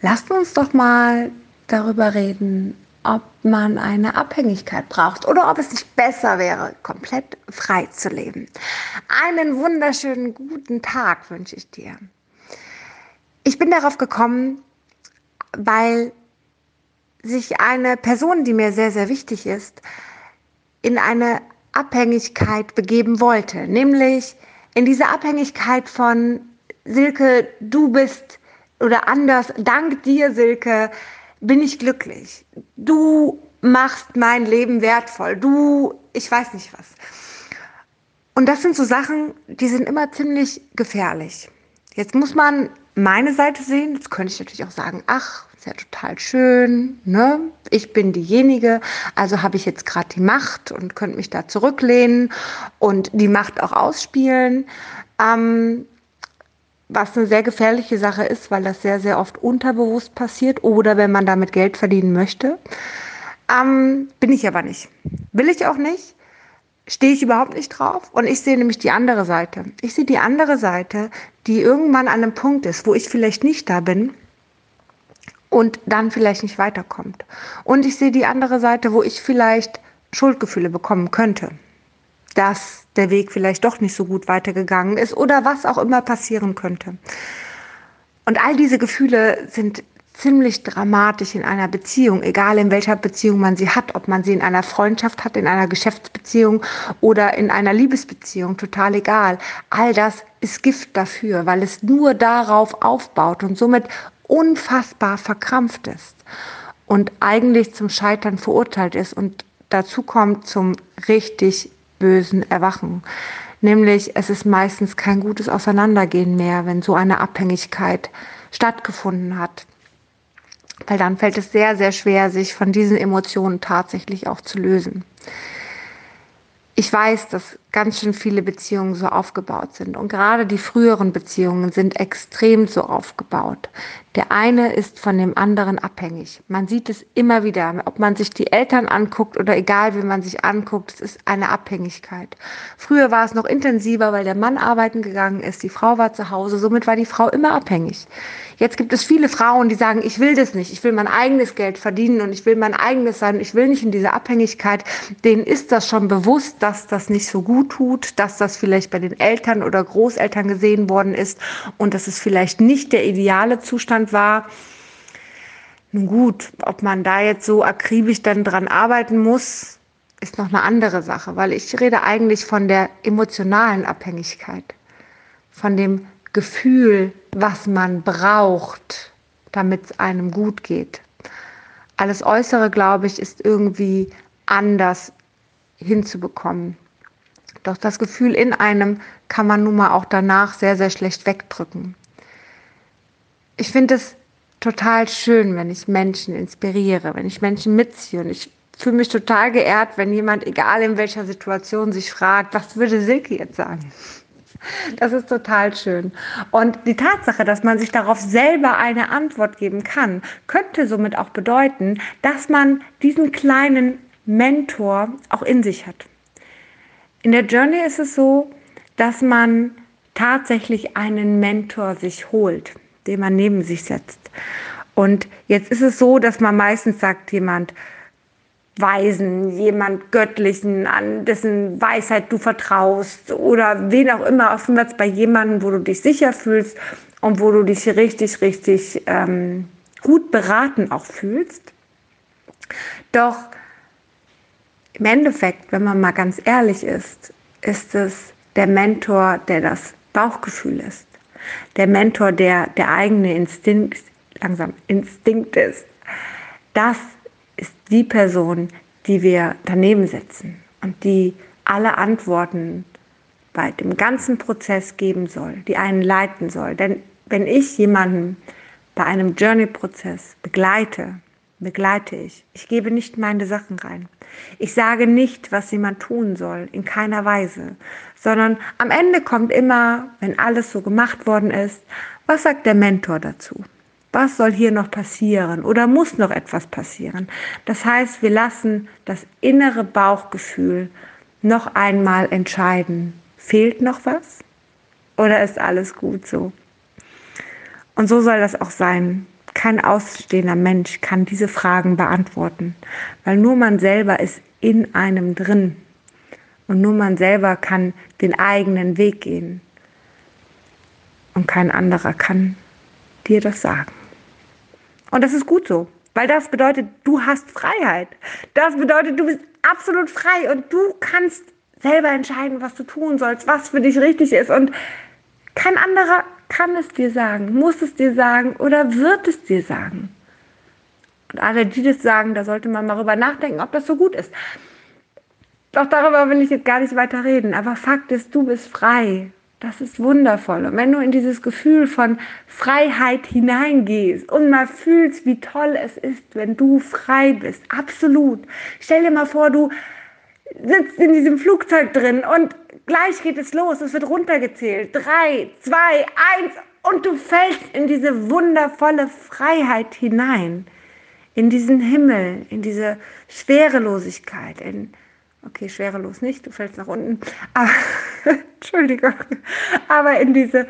lasst uns doch mal darüber reden, ob man eine Abhängigkeit braucht oder ob es nicht besser wäre, komplett frei zu leben. Einen wunderschönen guten Tag wünsche ich dir. Ich bin darauf gekommen, weil sich eine Person, die mir sehr, sehr wichtig ist, in eine Abhängigkeit begeben wollte, nämlich in diese Abhängigkeit von Silke, du bist oder anders, dank dir, Silke, bin ich glücklich. Du machst mein Leben wertvoll. Du, ich weiß nicht was. Und das sind so Sachen, die sind immer ziemlich gefährlich. Jetzt muss man meine Seite sehen. Jetzt könnte ich natürlich auch sagen, ach, ist ja total schön, ne? Ich bin diejenige, also habe ich jetzt gerade die Macht und könnte mich da zurücklehnen und die Macht auch ausspielen. Ähm, was eine sehr gefährliche Sache ist, weil das sehr, sehr oft unterbewusst passiert oder wenn man damit Geld verdienen möchte. Ähm, bin ich aber nicht. Will ich auch nicht. Stehe ich überhaupt nicht drauf. Und ich sehe nämlich die andere Seite. Ich sehe die andere Seite, die irgendwann an einem Punkt ist, wo ich vielleicht nicht da bin und dann vielleicht nicht weiterkommt. Und ich sehe die andere Seite, wo ich vielleicht Schuldgefühle bekommen könnte dass der Weg vielleicht doch nicht so gut weitergegangen ist oder was auch immer passieren könnte. Und all diese Gefühle sind ziemlich dramatisch in einer Beziehung, egal in welcher Beziehung man sie hat, ob man sie in einer Freundschaft hat, in einer Geschäftsbeziehung oder in einer Liebesbeziehung, total egal. All das ist Gift dafür, weil es nur darauf aufbaut und somit unfassbar verkrampft ist und eigentlich zum Scheitern verurteilt ist und dazu kommt zum richtig bösen Erwachen. Nämlich es ist meistens kein gutes Auseinandergehen mehr, wenn so eine Abhängigkeit stattgefunden hat. Weil dann fällt es sehr, sehr schwer, sich von diesen Emotionen tatsächlich auch zu lösen. Ich weiß, dass ganz schön viele Beziehungen so aufgebaut sind. Und gerade die früheren Beziehungen sind extrem so aufgebaut. Der eine ist von dem anderen abhängig. Man sieht es immer wieder, ob man sich die Eltern anguckt oder egal, wie man sich anguckt, es ist eine Abhängigkeit. Früher war es noch intensiver, weil der Mann arbeiten gegangen ist, die Frau war zu Hause, somit war die Frau immer abhängig. Jetzt gibt es viele Frauen, die sagen, ich will das nicht, ich will mein eigenes Geld verdienen und ich will mein eigenes sein, ich will nicht in dieser Abhängigkeit. Denen ist das schon bewusst, dass das nicht so gut tut, dass das vielleicht bei den Eltern oder Großeltern gesehen worden ist und dass es vielleicht nicht der ideale Zustand war. Nun gut, ob man da jetzt so akribisch dann dran arbeiten muss, ist noch eine andere Sache, weil ich rede eigentlich von der emotionalen Abhängigkeit, von dem Gefühl, was man braucht, damit es einem gut geht. Alles Äußere, glaube ich, ist irgendwie anders hinzubekommen. Doch das Gefühl in einem kann man nun mal auch danach sehr, sehr schlecht wegdrücken. Ich finde es total schön, wenn ich Menschen inspiriere, wenn ich Menschen mitziehe. Und ich fühle mich total geehrt, wenn jemand, egal in welcher Situation, sich fragt, was würde Silke jetzt sagen? Das ist total schön. Und die Tatsache, dass man sich darauf selber eine Antwort geben kann, könnte somit auch bedeuten, dass man diesen kleinen Mentor auch in sich hat. In der Journey ist es so, dass man tatsächlich einen Mentor sich holt, den man neben sich setzt. Und jetzt ist es so, dass man meistens sagt jemand, Weisen, jemand Göttlichen, an dessen Weisheit du vertraust oder wen auch immer, oftmals bei jemandem, wo du dich sicher fühlst und wo du dich richtig, richtig ähm, gut beraten auch fühlst. Doch im Endeffekt, wenn man mal ganz ehrlich ist, ist es der Mentor, der das Bauchgefühl ist. Der Mentor, der der eigene Instinkt, langsam Instinkt ist. Das ist die Person, die wir daneben setzen und die alle Antworten bei dem ganzen Prozess geben soll, die einen leiten soll. Denn wenn ich jemanden bei einem Journey-Prozess begleite, begleite ich. Ich gebe nicht meine Sachen rein. Ich sage nicht, was jemand tun soll, in keiner Weise, sondern am Ende kommt immer, wenn alles so gemacht worden ist, was sagt der Mentor dazu? Was soll hier noch passieren oder muss noch etwas passieren? Das heißt, wir lassen das innere Bauchgefühl noch einmal entscheiden. Fehlt noch was oder ist alles gut so? Und so soll das auch sein. Kein ausstehender Mensch kann diese Fragen beantworten, weil nur man selber ist in einem drin und nur man selber kann den eigenen Weg gehen und kein anderer kann dir das sagen. Und das ist gut so, weil das bedeutet, du hast Freiheit. Das bedeutet, du bist absolut frei und du kannst selber entscheiden, was du tun sollst, was für dich richtig ist. Und kein anderer kann es dir sagen, muss es dir sagen oder wird es dir sagen. Und alle, die das sagen, da sollte man mal darüber nachdenken, ob das so gut ist. Doch darüber will ich jetzt gar nicht weiter reden. Aber Fakt ist, du bist frei. Das ist wundervoll. Und wenn du in dieses Gefühl von Freiheit hineingehst und mal fühlst, wie toll es ist, wenn du frei bist, absolut. Stell dir mal vor, du sitzt in diesem Flugzeug drin und gleich geht es los, es wird runtergezählt. Drei, zwei, eins und du fällst in diese wundervolle Freiheit hinein. In diesen Himmel, in diese Schwerelosigkeit, in, okay, schwerelos nicht, du fällst nach unten, aber, Entschuldigung, aber in diese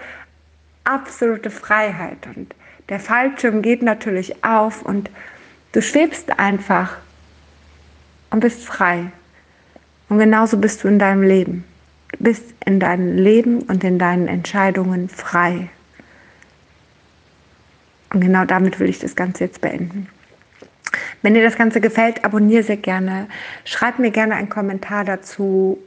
absolute Freiheit. Und der Fallschirm geht natürlich auf und du schwebst einfach und bist frei. Und genauso bist du in deinem Leben. Bist in deinem Leben und in deinen Entscheidungen frei. Und genau damit will ich das Ganze jetzt beenden. Wenn dir das Ganze gefällt, abonniere sehr gerne. Schreib mir gerne einen Kommentar dazu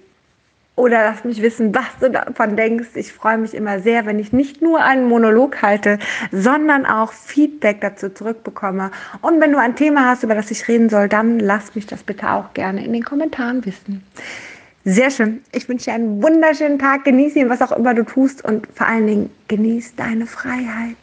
oder lass mich wissen, was du davon denkst. Ich freue mich immer sehr, wenn ich nicht nur einen Monolog halte, sondern auch Feedback dazu zurückbekomme. Und wenn du ein Thema hast, über das ich reden soll, dann lass mich das bitte auch gerne in den Kommentaren wissen. Sehr schön. Ich wünsche dir einen wunderschönen Tag. Genieße ihn, was auch immer du tust und vor allen Dingen genieß deine Freiheit.